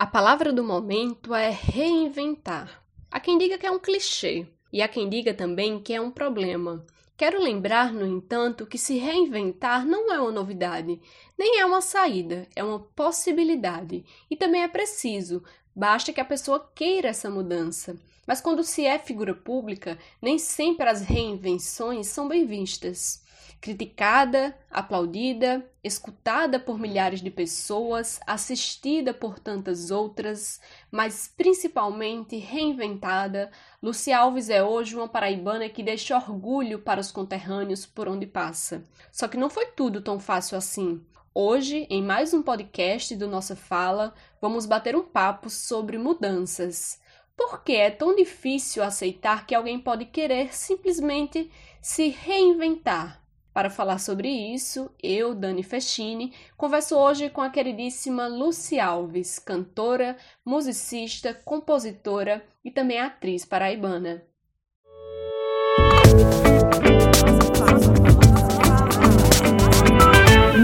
A palavra do momento é reinventar. Há quem diga que é um clichê e há quem diga também que é um problema. Quero lembrar, no entanto, que se reinventar não é uma novidade, nem é uma saída, é uma possibilidade e também é preciso, basta que a pessoa queira essa mudança. Mas quando se é figura pública, nem sempre as reinvenções são bem vistas criticada, aplaudida, escutada por milhares de pessoas, assistida por tantas outras, mas principalmente reinventada, Lucia Alves é hoje uma paraibana que deixa orgulho para os conterrâneos por onde passa. Só que não foi tudo tão fácil assim. Hoje, em mais um podcast do Nossa Fala, vamos bater um papo sobre mudanças. Por que é tão difícil aceitar que alguém pode querer simplesmente se reinventar? Para falar sobre isso, eu, Dani Festini, converso hoje com a queridíssima Lucy Alves, cantora, musicista, compositora e também atriz paraibana.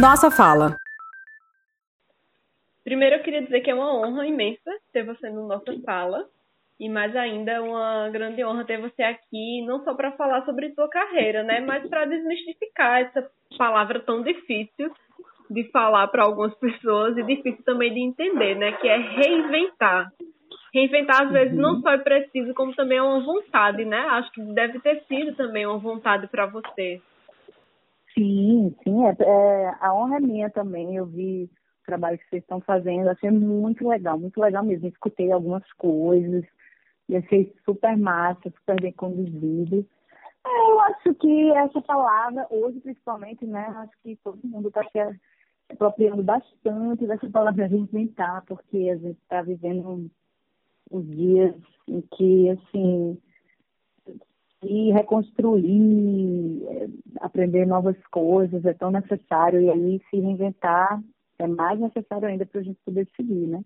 Nossa fala. Primeiro eu queria dizer que é uma honra imensa ter você no Nossa Fala. E mais ainda, é uma grande honra ter você aqui, não só para falar sobre tua carreira, né, mas para desmistificar essa palavra tão difícil de falar para algumas pessoas e difícil também de entender, né, que é reinventar. Reinventar às vezes não uhum. só é preciso, como também é uma vontade, né? Acho que deve ter sido também uma vontade para você. Sim, sim, é, é, a honra é minha também. Eu vi o trabalho que vocês estão fazendo, achei muito legal, muito legal mesmo. Escutei algumas coisas, e achei super massa, super bem conduzido. É, eu acho que essa palavra, hoje principalmente, né, acho que todo mundo está se apropriando bastante dessa palavra reinventar, porque a gente está vivendo uns dias em que, assim, se reconstruir, é, aprender novas coisas é tão necessário, e aí se reinventar é mais necessário ainda para a gente poder seguir, né?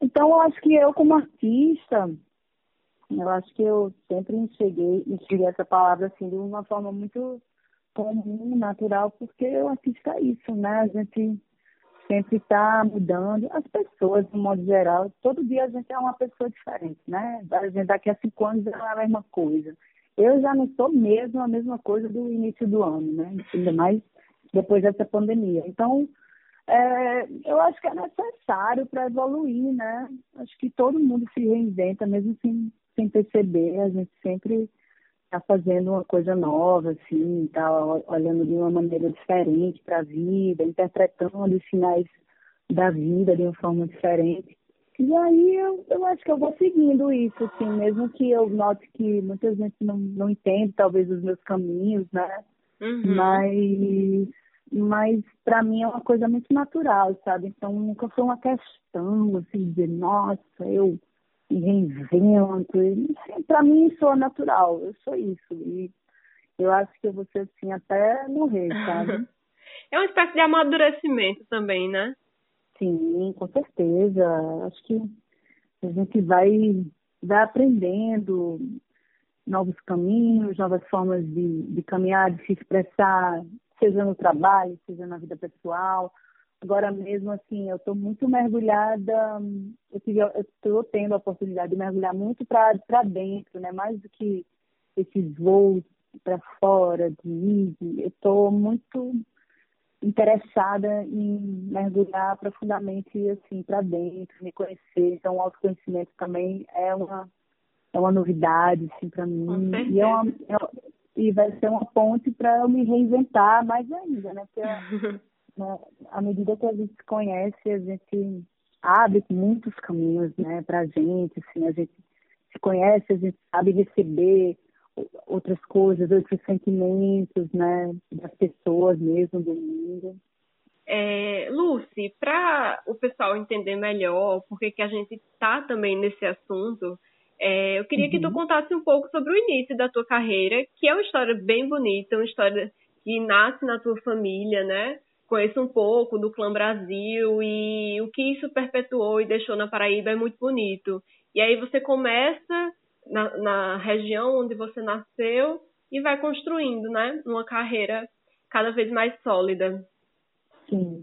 Então, eu acho que eu, como artista, eu acho que eu sempre enxerguei, enxerguei essa palavra assim de uma forma muito comum, natural, porque o artista é isso, né? A gente sempre está mudando. As pessoas, de modo geral, todo dia a gente é uma pessoa diferente, né? A gente daqui a cinco anos é a mesma coisa. Eu já não sou mesmo a mesma coisa do início do ano, né? Ainda mais depois dessa pandemia. Então, é, eu acho que é necessário para evoluir, né? Acho que todo mundo se reinventa, mesmo sem sem perceber, a gente sempre está fazendo uma coisa nova, assim, está olhando de uma maneira diferente para a vida, interpretando os sinais da vida de uma forma diferente. E aí eu, eu acho que eu vou seguindo isso, assim, mesmo que eu note que muita gente não, não entende talvez os meus caminhos, né? Uhum. Mas, mas para mim é uma coisa muito natural, sabe? Então nunca foi uma questão, assim, de nossa, eu e reinvento. Para mim isso é natural, eu sou isso. E eu acho que eu vou ser assim até morrer, sabe? É uma espécie de amadurecimento também, né? Sim, com certeza. Acho que a gente vai, vai aprendendo novos caminhos, novas formas de, de caminhar, de se expressar, seja no trabalho, seja na vida pessoal. Agora mesmo, assim, eu estou muito mergulhada, eu estou tendo a oportunidade de mergulhar muito para dentro, né? Mais do que esses voos para fora, de ir, eu estou muito interessada em mergulhar profundamente, assim, para dentro, me conhecer. Então, o autoconhecimento também é uma, é uma novidade, assim, para mim. E, é uma, é, e vai ser uma ponte para eu me reinventar mais ainda, né? Porque né, à medida que a gente se conhece, a gente abre muitos caminhos, né, pra gente, assim, a gente se conhece, a gente sabe receber outras coisas, outros sentimentos, né, das pessoas mesmo, do mundo. É, Lucy, para o pessoal entender melhor por que a gente está também nesse assunto, é, eu queria uhum. que tu uhum. contasse um pouco sobre o início da tua carreira, que é uma história bem bonita, uma história que nasce na tua família, né? Conheço um pouco do Clã Brasil e o que isso perpetuou e deixou na Paraíba é muito bonito. E aí você começa na, na região onde você nasceu e vai construindo, né, uma carreira cada vez mais sólida. Sim.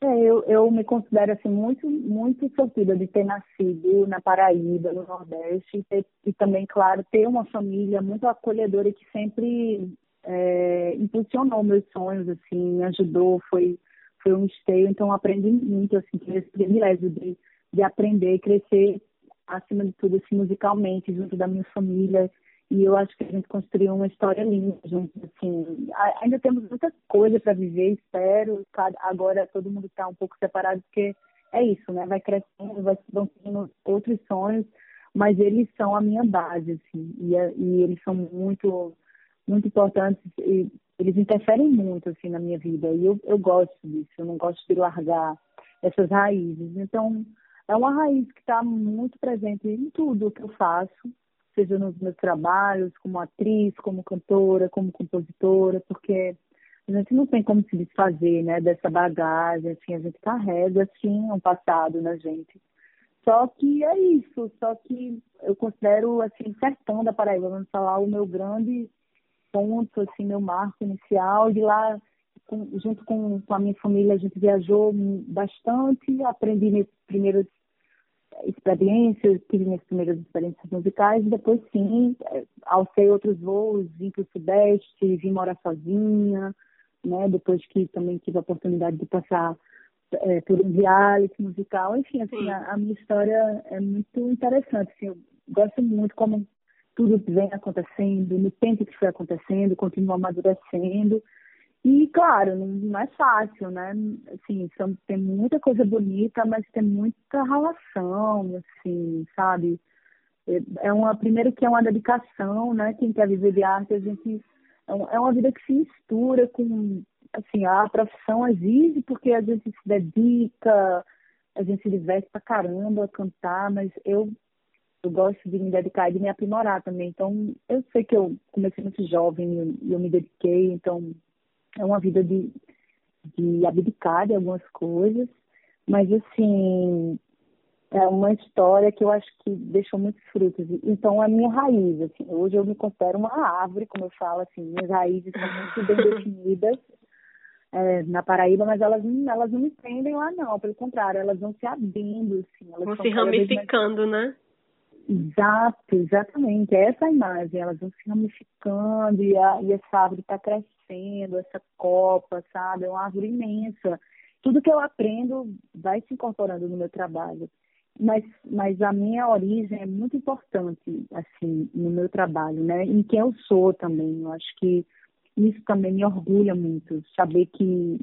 É, eu, eu me considero assim muito muito sortuda de ter nascido na Paraíba, no Nordeste, e, ter, e também, claro, ter uma família muito acolhedora que sempre é, impulsionou meus sonhos, assim, me ajudou, foi foi um esteio, então aprendi muito, assim, tive esse privilégio de, de aprender e crescer, acima de tudo, assim, musicalmente, junto da minha família, e eu acho que a gente construiu uma história linda assim. Ainda temos muita coisa para viver, espero. Agora todo mundo está um pouco separado, porque é isso, né? Vai crescendo, vai vão tendo outros sonhos, mas eles são a minha base, assim. E, e eles são muito, muito importantes e eles interferem muito, assim, na minha vida. E eu, eu gosto disso, eu não gosto de largar essas raízes. Então, é uma raiz que está muito presente em tudo que eu faço seja nos meus trabalhos como atriz, como cantora, como compositora, porque a gente não tem como se desfazer, né, dessa bagagem, assim, a gente carrega, assim, um passado na gente. Só que é isso, só que eu considero, assim, sertão da Paraíba, vamos falar, o meu grande ponto, assim, meu marco inicial, de lá, com, junto com, com a minha família, a gente viajou bastante, aprendi meus primeiros experiências, tive minhas primeiras experiências musicais, e depois sim, é, alcei outros voos, vim para o Sudeste, vim morar sozinha, né? Depois que também tive a oportunidade de passar é, por um reality musical, enfim, assim, a, a, minha história é muito interessante, assim, eu gosto muito como tudo vem acontecendo, no tempo que foi acontecendo, continua amadurecendo, e, claro, não é fácil, né? Assim, são, tem muita coisa bonita, mas tem muita relação, assim, sabe? É uma, primeiro que é uma dedicação, né? Quem quer viver de arte, a gente... É, é uma vida que se mistura com... Assim, a profissão exige porque a gente se dedica, a gente se diverte pra caramba a cantar, mas eu eu gosto de me dedicar e de me aprimorar também. Então, eu sei que eu comecei muito jovem e eu, eu me dediquei, então é uma vida de, de abdicar de algumas coisas, mas assim, é uma história que eu acho que deixou muitos frutos. Então, a minha raiz, assim, hoje eu me considero uma árvore, como eu falo, assim, minhas raízes são muito bem definidas é, na Paraíba, mas elas, elas não me prendem lá, não, pelo contrário, elas vão se abrindo, assim. Elas vão se ramificando, mais... né? Exato, exatamente. É essa imagem, elas vão se ramificando e, a, e essa árvore está crescendo, essa copa, sabe? É uma árvore imensa. Tudo que eu aprendo vai se incorporando no meu trabalho. Mas, mas a minha origem é muito importante, assim, no meu trabalho, né? Em quem eu sou também. Eu acho que isso também me orgulha muito, saber que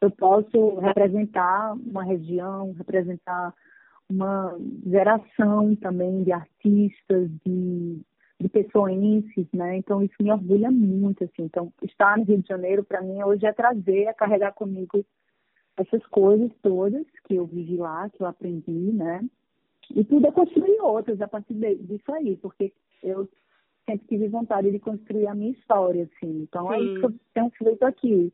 eu posso representar uma região, representar uma geração também de artistas, de, de pessoenses, né? Então isso me orgulha muito, assim. Então estar no Rio de Janeiro para mim hoje é trazer, é carregar comigo essas coisas todas que eu vivi lá, que eu aprendi, né? E tudo é construir outras a partir disso aí, porque eu sempre tive vontade de construir a minha história, assim. Então Sim. é isso que eu tenho feito aqui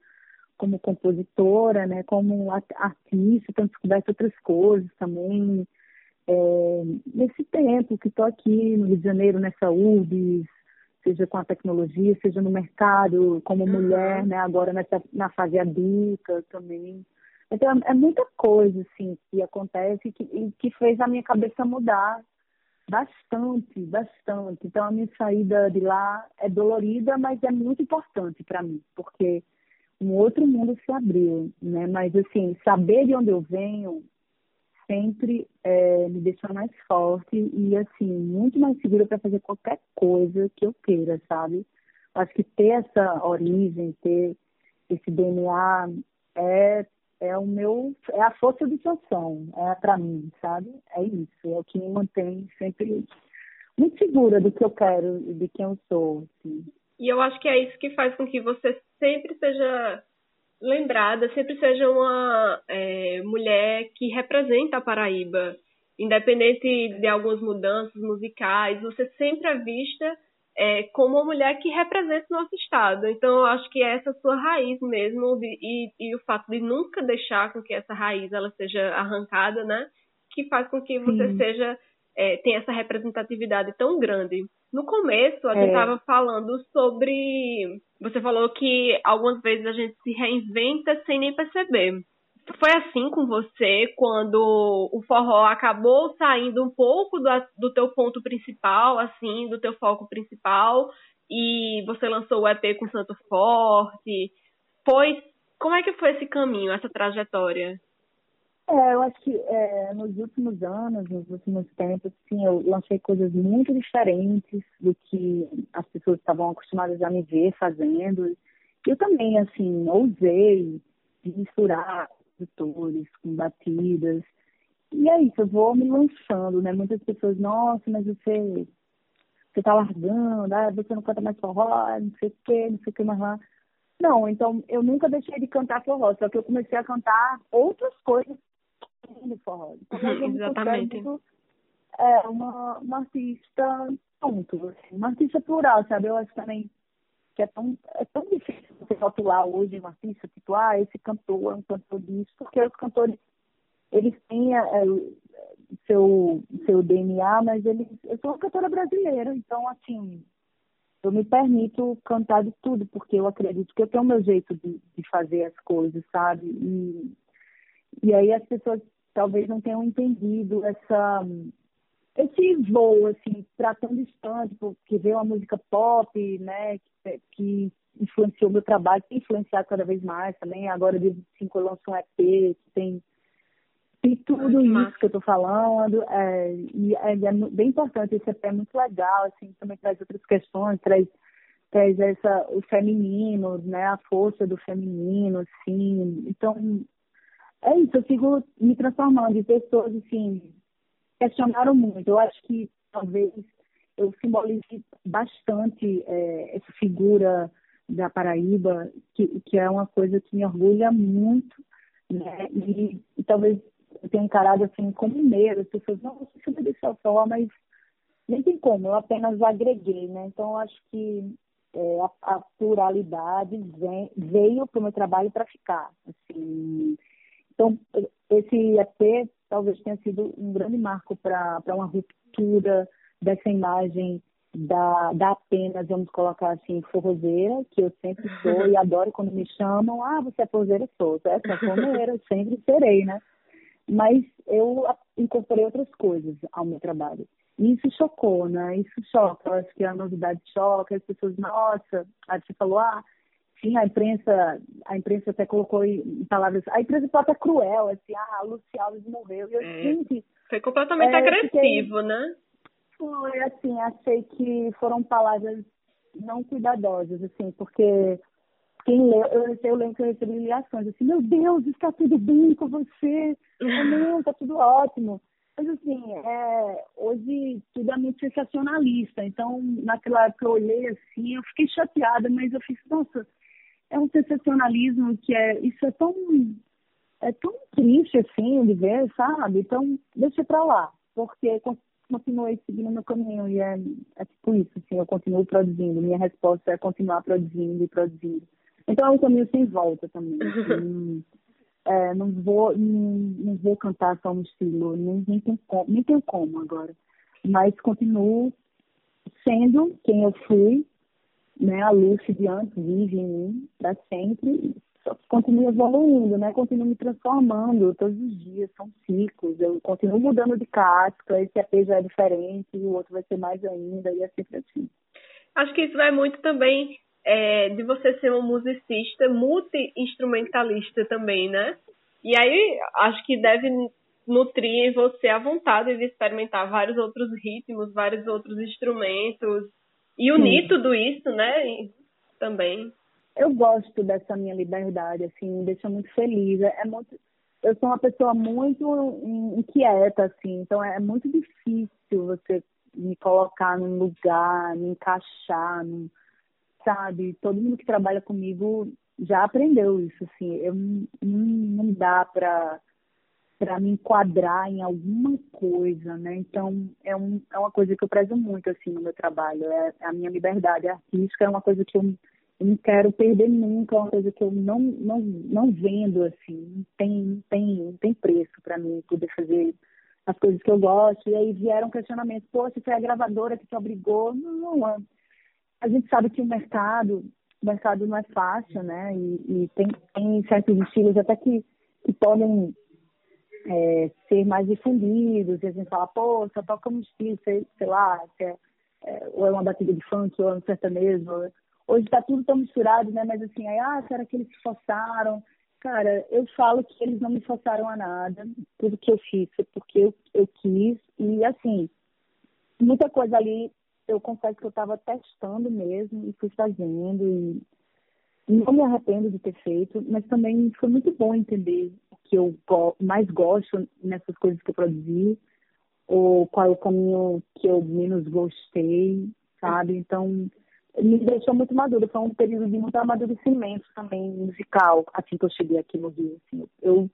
como compositora, né, como artista, tenho descoberto outras coisas também. É, nesse tempo que estou aqui no Rio de Janeiro, nessa URBS, seja com a tecnologia, seja no mercado, como uhum. mulher, né, agora nessa, na fase adulta também. Então, é muita coisa, assim, que acontece e que, que fez a minha cabeça mudar bastante, bastante. Então, a minha saída de lá é dolorida, mas é muito importante para mim, porque um outro mundo se abriu, né? Mas assim, saber de onde eu venho sempre é, me deixa mais forte e assim muito mais segura para fazer qualquer coisa que eu queira, sabe? Acho que ter essa origem, ter esse DNA é é o meu é a força de sanção, é para mim, sabe? É isso, é o que me mantém sempre muito segura do que eu quero e de quem eu sou. Assim. E eu acho que é isso que faz com que você sempre seja lembrada, sempre seja uma é, mulher que representa a Paraíba. Independente de algumas mudanças musicais, você sempre é vista é, como uma mulher que representa o nosso estado. Então, eu acho que é essa sua raiz mesmo, de, e, e, o fato de nunca deixar com que essa raiz ela seja arrancada, né? Que faz com que você Sim. seja é, tenha essa representatividade tão grande. No começo, a gente estava é. falando sobre. Você falou que algumas vezes a gente se reinventa sem nem perceber. foi assim com você quando o forró acabou saindo um pouco do, do teu ponto principal, assim, do teu foco principal, e você lançou o EP com Santo Forte. Foi. Como é que foi esse caminho, essa trajetória? É, eu acho que é, nos últimos anos, nos últimos tempos, sim, eu lancei coisas muito diferentes do que as pessoas estavam acostumadas a me ver fazendo. Eu também, assim, ousei misturar produtores com batidas. E é isso, eu vou me lançando, né? Muitas pessoas, nossa, mas você, você tá largando, ah, você não canta mais forró, não sei o quê, não sei o que mais lá. Não, então eu nunca deixei de cantar forró, só que eu comecei a cantar outras coisas do forró. Então, Exatamente. É uma, uma artista ponto, assim, uma artista plural, sabe? Eu acho também que é tão, é tão difícil você rotular hoje um artista, tipo, ah, esse cantor é um cantor disso, porque os cantores, eles têm é, seu, seu DNA, mas eles, eu sou uma cantora brasileira, então, assim, eu me permito cantar de tudo, porque eu acredito que eu tenho o meu jeito de, de fazer as coisas, sabe? E, e aí as pessoas talvez não tenham entendido essa esse voo, assim, para tão distante, porque veio uma música pop, né, que, que influenciou meu trabalho, tem influenciado cada vez mais também. Agora, dia 25, eu lanço um EP que tem, tem tudo isso massa. que eu tô falando. É, e é, é, bem importante, esse EP é muito legal, assim, também traz outras questões, traz, traz essa, o feminino, né, a força do feminino, assim. Então, é isso, eu sigo me transformando de pessoas, assim, questionaram muito. Eu acho que talvez eu simbolize bastante é, essa figura da Paraíba, que, que é uma coisa que me orgulha muito, né? E, e talvez eu tenha encarado assim como mineiro, as pessoas, não, você sempre dessa forma, mas nem tem como, eu apenas agreguei, né? Então eu acho que é, a, a, pluralidade vem, veio para o meu trabalho para ficar. Assim. Então, esse EP talvez tenha sido um grande marco para uma ruptura dessa imagem da, da apenas, vamos colocar assim, forrozeira, que eu sempre sou e adoro quando me chamam, ah, você é forrozeira, sou, é sanfoneira, sempre serei, né? Mas eu incorporei outras coisas ao meu trabalho. E isso chocou, né? Isso choca. Eu acho que a novidade choca, as pessoas, nossa, aí você falou, ah, sim, a imprensa, a imprensa até colocou em palavras, a imprensa foi até cruel, assim, ah, a Luci Alves morreu. E eu, é, gente, foi completamente é, agressivo, fiquei, né? Foi, assim, achei que foram palavras não cuidadosas, assim, porque quem leu, eu, eu lembro que eu recebi ligações, assim, meu Deus, está tudo bem com você? Não, está tudo ótimo. Mas assim, é, hoje tudo é muito sensacionalista. Então, naquela época eu olhei assim, eu fiquei chateada, mas eu fiz, nossa, é um sensacionalismo que é isso é tão é tão triste assim de ver, sabe? Então deixa para lá, porque continuei seguindo meu caminho e é, é tipo isso, assim, eu continuo produzindo. Minha resposta é continuar produzindo e produzindo. Então é um caminho sem volta também. Assim, é, não vou não, não, vou cantar só um estilo, nem, nem, tem como, nem tenho como agora. Mas continuo sendo quem eu fui né, a Lucy de antes vive em mim para sempre, só que continua evoluindo, né? Continuo me transformando todos os dias, são ciclos, eu continuo mudando de casca, esse AP já é diferente, o outro vai ser mais ainda, e é sempre assim. Acho que isso vai muito também é, de você ser um musicista multi-instrumentalista também, né? E aí acho que deve nutrir em você a vontade de experimentar vários outros ritmos, vários outros instrumentos, e unir Sim. tudo isso, né? E, também. Eu gosto dessa minha liberdade, assim, me deixa muito feliz. É, é muito, eu sou uma pessoa muito inquieta, assim, então é muito difícil você me colocar num lugar, me encaixar, num, sabe? Todo mundo que trabalha comigo já aprendeu isso, assim. Eu não, não dá para para me enquadrar em alguma coisa, né? Então, é, um, é uma coisa que eu prezo muito, assim, no meu trabalho. É, a minha liberdade artística é uma coisa que eu, eu, não quero perder nunca, é uma coisa que eu não, não, não vendo, assim. Tem, tem, tem preço para mim poder fazer as coisas que eu gosto. E aí vieram questionamentos, poxa, foi a gravadora que te obrigou. Não, não, a gente sabe que o mercado, o mercado não é fácil, né? E, e tem, tem certos estilos até que que podem é, ser mais difundidos, e a gente fala, pô, só toca estilo, sei, sei lá, é, é, ou é uma batida de funk, ou é um sertanejo. Hoje está tudo tão misturado, né? Mas assim, aí, ah, será que eles se forçaram? Cara, eu falo que eles não me forçaram a nada. Tudo que eu fiz foi porque eu, eu quis. E assim, muita coisa ali, eu confesso que eu estava testando mesmo e fui fazendo. E não me arrependo de ter feito, mas também foi muito bom entender o que eu mais gosto nessas coisas que eu produzi, ou qual é o caminho que eu menos gostei, sabe? Então, me deixou muito madura. Foi um período de muito amadurecimento também musical, assim que eu cheguei aqui no Rio. Assim. Eu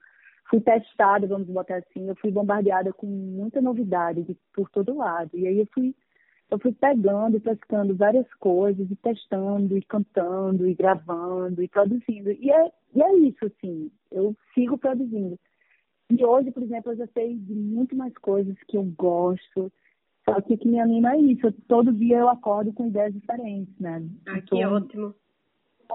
fui testada, vamos botar assim, eu fui bombardeada com muita novidade de, por todo lado. E aí eu fui eu fui pegando e pescando várias coisas, e testando, e cantando, e gravando, e produzindo. E é, e é isso, assim, eu sigo produzindo. E hoje, por exemplo, eu já sei de muito mais coisas que eu gosto. Só que o que me anima é isso. Eu, todo dia eu acordo com ideias diferentes, né? Ah, que então, ótimo.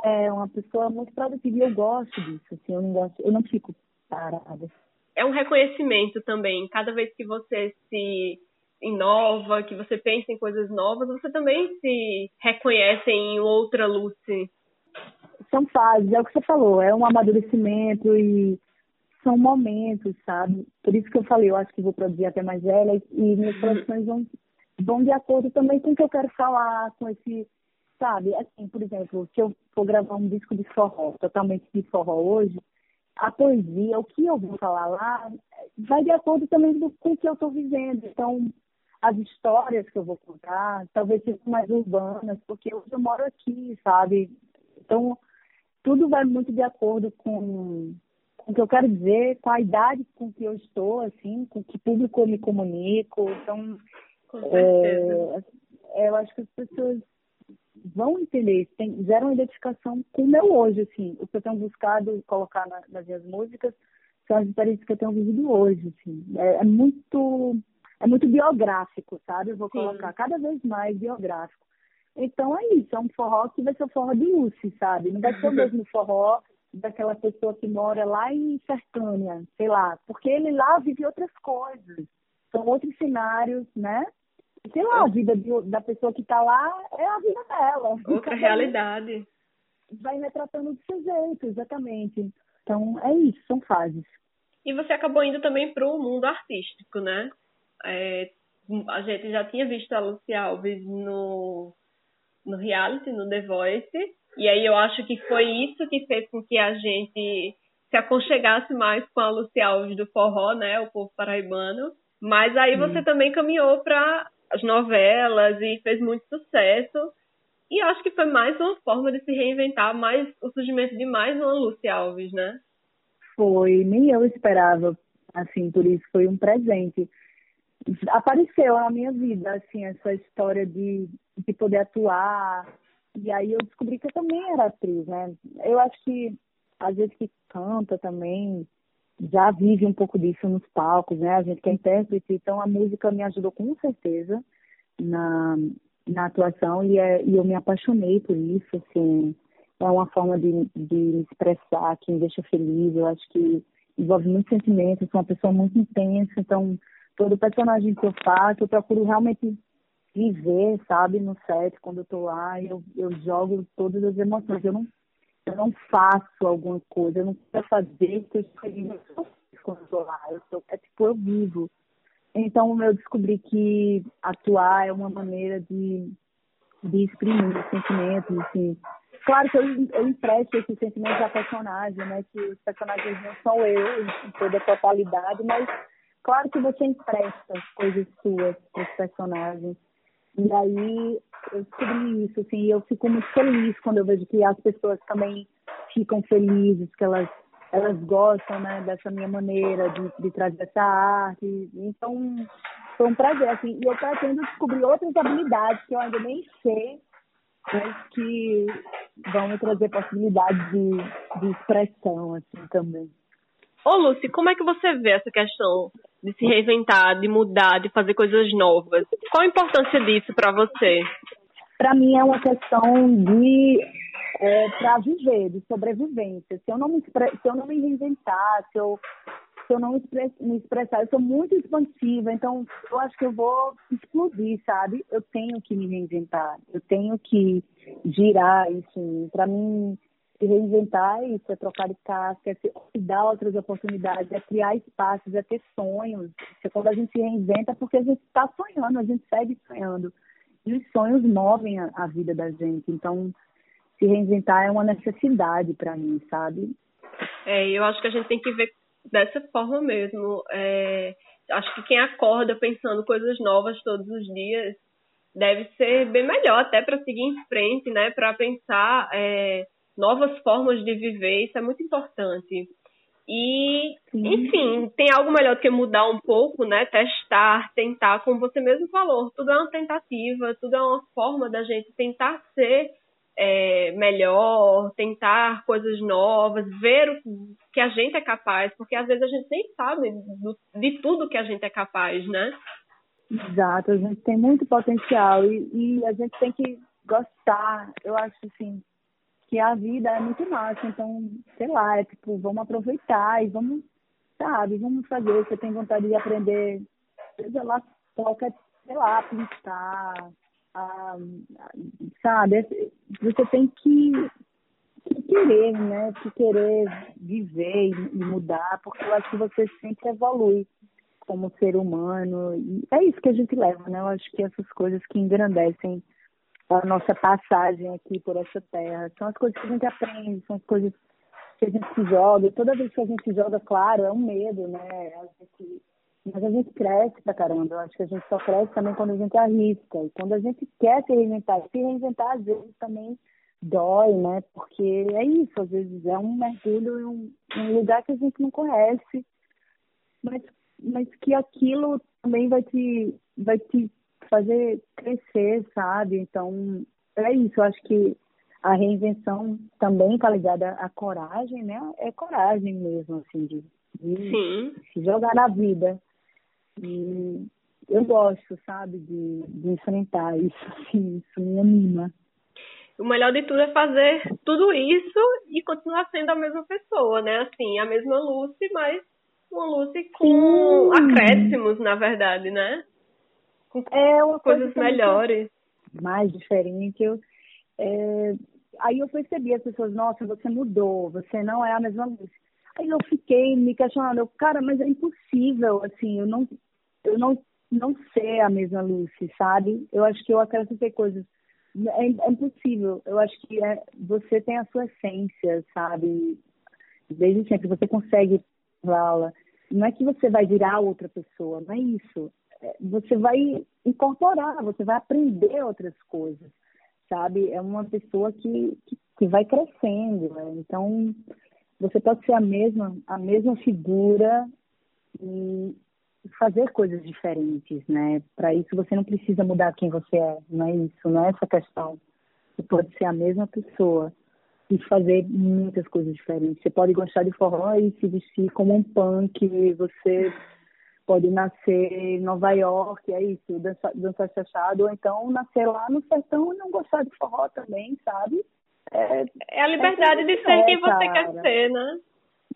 É uma pessoa muito produtiva e eu gosto disso. Assim, eu não gosto, eu não fico parada. É um reconhecimento também. Cada vez que você se inova, que você pensa em coisas novas, você também se reconhece em outra Lucy. São fases, é o que você falou, é um amadurecimento e são momentos, sabe? Por isso que eu falei, eu acho que vou produzir até mais velha e minhas uhum. produções vão, vão de acordo também com o que eu quero falar, com esse, sabe? Assim, por exemplo, se eu for gravar um disco de forró, totalmente de forró hoje, a poesia, o que eu vou falar lá, vai de acordo também com o que eu estou vivendo. Então, as histórias que eu vou contar talvez sejam mais urbanas, porque hoje eu moro aqui, sabe? Então, tudo vai muito de acordo com, com o que eu quero dizer, com a idade com que eu estou, assim, com que público eu me comunico. Então, é, é, eu acho que as pessoas vão entender, tem, geram identificação com o meu hoje, assim. O que eu tenho buscado colocar na, nas minhas músicas são as experiências que eu tenho vivido hoje, assim. É, é muito é muito biográfico, sabe? Eu vou colocar Sim. cada vez mais biográfico. Então é isso, é um forró que vai ser o forró de Lucy, sabe? Não vai ser o mesmo forró daquela pessoa que mora lá em Sertânia, sei lá, porque ele lá vive outras coisas, são outros cenários, né? Sei lá, a vida de, da pessoa que está lá é a vida dela. Outra realidade. Vai retratando do seu jeito, exatamente. Então é isso, são fases. E você acabou indo também para o mundo artístico, né? É, a gente já tinha visto a Lucy Alves no, no reality, no The Voice, e aí eu acho que foi isso que fez com que a gente se aconchegasse mais com a Lucy Alves do forró, né, o povo paraibano. Mas aí você também caminhou para as novelas e fez muito sucesso. E acho que foi mais uma forma de se reinventar, mais o surgimento de mais uma Lucy Alves, né? Foi, nem eu esperava, assim, por isso foi um presente apareceu na minha vida, assim, essa história de, de poder atuar. E aí eu descobri que eu também era atriz, né? Eu acho que, às vezes, que canta também, já vive um pouco disso nos palcos, né? A gente que é intérprete, então a música me ajudou com certeza na, na atuação e, é, e eu me apaixonei por isso, assim. É uma forma de, de me expressar que me deixa feliz. Eu acho que envolve muitos sentimentos, sou uma pessoa muito intensa, então todo personagem que eu faço, eu procuro realmente viver, sabe, no set, quando eu tô lá, eu, eu jogo todas as emoções. Eu não, eu não faço alguma coisa, eu não quero fazer que eu escrevi quando eu tô lá. Eu tô, é tipo, eu vivo. Então, eu descobri que atuar é uma maneira de, de exprimir os sentimentos, assim. Claro que eu, eu empresto esses sentimentos à personagem, né? Que os personagens não são eu em toda a totalidade, mas Claro que você empresta coisas suas para os personagens. E aí eu descobri isso, assim, eu fico muito feliz quando eu vejo que as pessoas também ficam felizes, que elas, elas gostam, né, dessa minha maneira de, de trazer essa arte. Então, foi um prazer, assim, e eu pretendo descobrir outras habilidades que eu ainda nem sei, mas que vão me trazer possibilidades de, de expressão, assim, também. Ô, Lucy, como é que você vê essa questão de se reinventar, de mudar, de fazer coisas novas? Qual a importância disso para você? Para mim é uma questão de é para viver, de sobrevivência. Se eu não me, se eu não me reinventar, se eu, se eu não me expressar, eu sou muito expansiva, então eu acho que eu vou explodir, sabe? Eu tenho que me reinventar, eu tenho que girar isso. Para mim, se reinventar é isso, trocar de casca, é dar outras oportunidades, é criar espaços, é ter sonhos. É quando a gente se reinventa porque a gente está sonhando, a gente segue sonhando. E os sonhos movem a, a vida da gente. Então, se reinventar é uma necessidade para mim, sabe? É, eu acho que a gente tem que ver dessa forma mesmo. É, acho que quem acorda pensando coisas novas todos os dias deve ser bem melhor até para seguir em frente, né? Para pensar é, novas formas de viver, isso é muito importante. E, enfim, tem algo melhor do que mudar um pouco, né? Testar, tentar, como você mesmo falou, tudo é uma tentativa, tudo é uma forma da gente tentar ser é, melhor, tentar coisas novas, ver o que a gente é capaz, porque às vezes a gente nem sabe do, de tudo que a gente é capaz, né? Exato, a gente tem muito potencial e, e a gente tem que gostar. Eu acho assim que a vida é muito massa, então, sei lá, é tipo, vamos aproveitar e vamos, sabe, vamos fazer. Você tem vontade de aprender, seja lá qualquer, sei lá, pintar, ah, sabe? Você tem que, que, querer, né? Que querer viver e, mudar, porque eu acho que você sempre evolui como ser humano. E é isso que a gente leva, né? Eu acho que essas coisas que engrandecem a nossa passagem aqui por essa terra são as coisas que a gente aprende, são as coisas que a gente se joga. E toda vez que a gente se joga, claro, é um medo, né? A gente mas a gente cresce pra caramba. Eu acho que a gente só cresce também quando a gente arrisca. E quando a gente quer se reinventar. Se reinventar, às vezes, também dói, né? Porque é isso, às vezes é um mergulho em um, um lugar que a gente não conhece. Mas, mas que aquilo também vai te, vai te fazer crescer, sabe? Então, é isso. Eu acho que a reinvenção também está ligada à coragem, né? É coragem mesmo, assim, de, de se jogar na vida. E eu gosto, sabe, de, de enfrentar isso, assim, isso me anima. O melhor de tudo é fazer tudo isso e continuar sendo a mesma pessoa, né? Assim, a mesma Lucy, mas uma Lucy com Sim. acréscimos, na verdade, né? Com é uma coisas coisa melhores. Mais diferente. Eu, é... Aí eu percebi as pessoas, nossa, você mudou, você não é a mesma Lucy. Aí eu fiquei me questionando, eu, cara, mas é impossível, assim, eu não, eu não, não ser a mesma Lucy, sabe? Eu acho que eu acrescentei coisas. É, é impossível. Eu acho que é, você tem a sua essência, sabe? Desde sempre você consegue aula. Não é que você vai virar outra pessoa, não é isso. É, você vai incorporar, você vai aprender outras coisas, sabe? É uma pessoa que, que, que vai crescendo. Né? Então, você pode ser a mesma, a mesma figura e fazer coisas diferentes, né? Para isso você não precisa mudar quem você é, não é isso, não é essa questão. Você pode ser a mesma pessoa e fazer muitas coisas diferentes. Você pode gostar de forró e se vestir como um punk, você pode nascer em Nova York, é isso, dançar, dançar chachado, ou então nascer lá no sertão e não gostar de forró também, sabe? É, é a liberdade é de ser é, quem você cara. quer ser, né?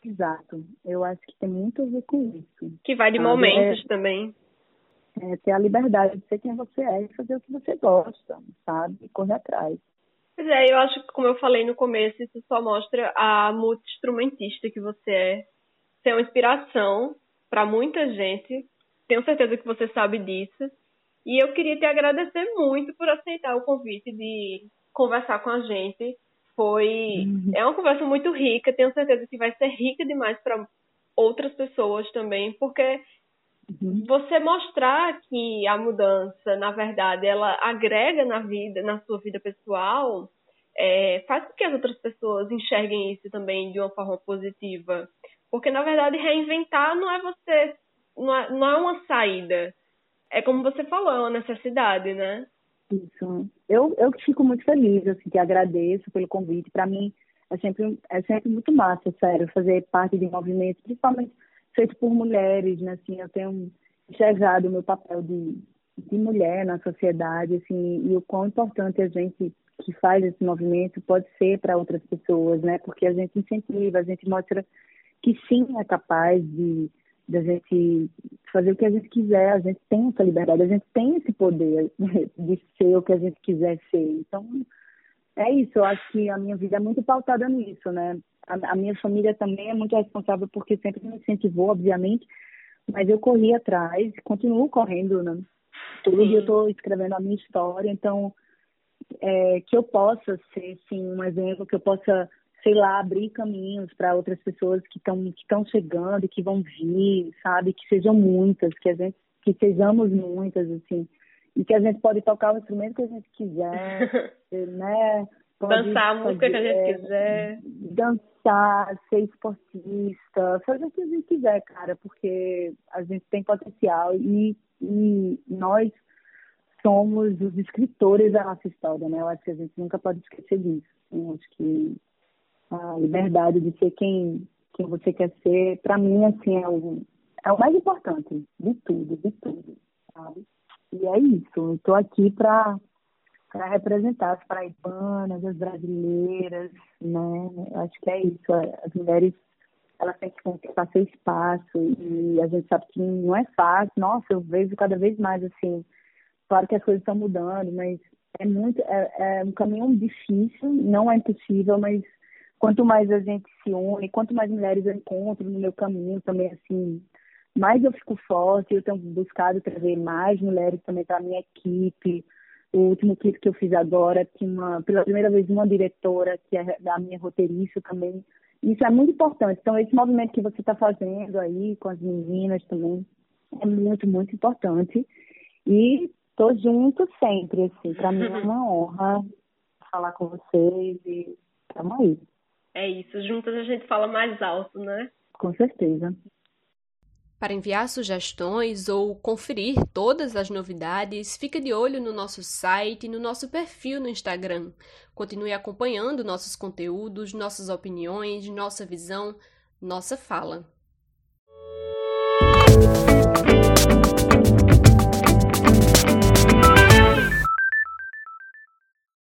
Exato. Eu acho que tem muito a ver com isso. Que vai de momentos é, também. É ter a liberdade de ser quem você é e fazer o que você gosta, sabe? E correr atrás. Pois é, eu acho que, como eu falei no começo, isso só mostra a multi-instrumentista que você é. Você é uma inspiração para muita gente. Tenho certeza que você sabe disso. E eu queria te agradecer muito por aceitar o convite de conversar com a gente. Foi uhum. é uma conversa muito rica, tenho certeza que vai ser rica demais para outras pessoas também, porque uhum. você mostrar que a mudança, na verdade, ela agrega na vida, na sua vida pessoal, é, faz com que as outras pessoas enxerguem isso também de uma forma positiva. Porque, na verdade, reinventar não é você. Não é, não é uma saída. É como você falou, é uma necessidade, né? Isso. Eu, eu fico muito feliz, assim, que agradeço pelo convite. Para mim, é sempre, é sempre muito massa, sério, fazer parte de movimentos, principalmente feito por mulheres, né? Assim, eu tenho enxergado o meu papel de, de mulher na sociedade, assim, e o quão importante a gente que faz esse movimento pode ser para outras pessoas, né? Porque a gente incentiva, a gente mostra que sim é capaz de da gente fazer o que a gente quiser, a gente tem essa liberdade, a gente tem esse poder de ser o que a gente quiser ser. Então, é isso, eu acho que a minha vida é muito pautada nisso, né? A, a minha família também é muito responsável porque sempre me incentivou, obviamente, mas eu corri atrás, continuo correndo, né? Todo dia eu estou escrevendo a minha história, então é, que eu possa ser, sim, um exemplo, que eu possa sei lá, abrir caminhos para outras pessoas que estão que estão chegando e que vão vir, sabe? Que sejam muitas, que a gente que sejamos muitas assim, e que a gente pode tocar o instrumento que a gente quiser, né? Pode dançar a música que a gente quiser. Dançar, ser esportista, fazer o que a gente quiser, cara, porque a gente tem potencial e, e nós somos os escritores da nossa história, né? Eu acho que a gente nunca pode esquecer disso. Eu acho que a liberdade de ser quem, quem você quer ser, para mim, assim, é o, é o mais importante de tudo, de tudo, sabe? E é isso, estou aqui para representar as paraibanas, as brasileiras, né? Eu acho que é isso. As mulheres, elas têm que conquistar seu espaço e a gente sabe que não é fácil. Nossa, eu vejo cada vez mais assim. Claro que as coisas estão mudando, mas é muito, é, é um caminho difícil. Não é impossível, mas quanto mais a gente se une, quanto mais mulheres eu encontro no meu caminho também, assim, mais eu fico forte. Eu tenho buscado trazer mais mulheres também para a minha equipe. O último clipe que eu fiz agora tinha uma, pela primeira vez uma diretora que é da minha roteirista também. Isso é muito importante. Então, esse movimento que você está fazendo aí com as meninas também é muito, muito importante. E tô junto sempre, assim. Para mim é uma honra falar com vocês e estamos aí. É isso, juntas a gente fala mais alto, né? Com certeza. Para enviar sugestões ou conferir todas as novidades, fica de olho no nosso site e no nosso perfil no Instagram. Continue acompanhando nossos conteúdos, nossas opiniões, nossa visão, nossa fala.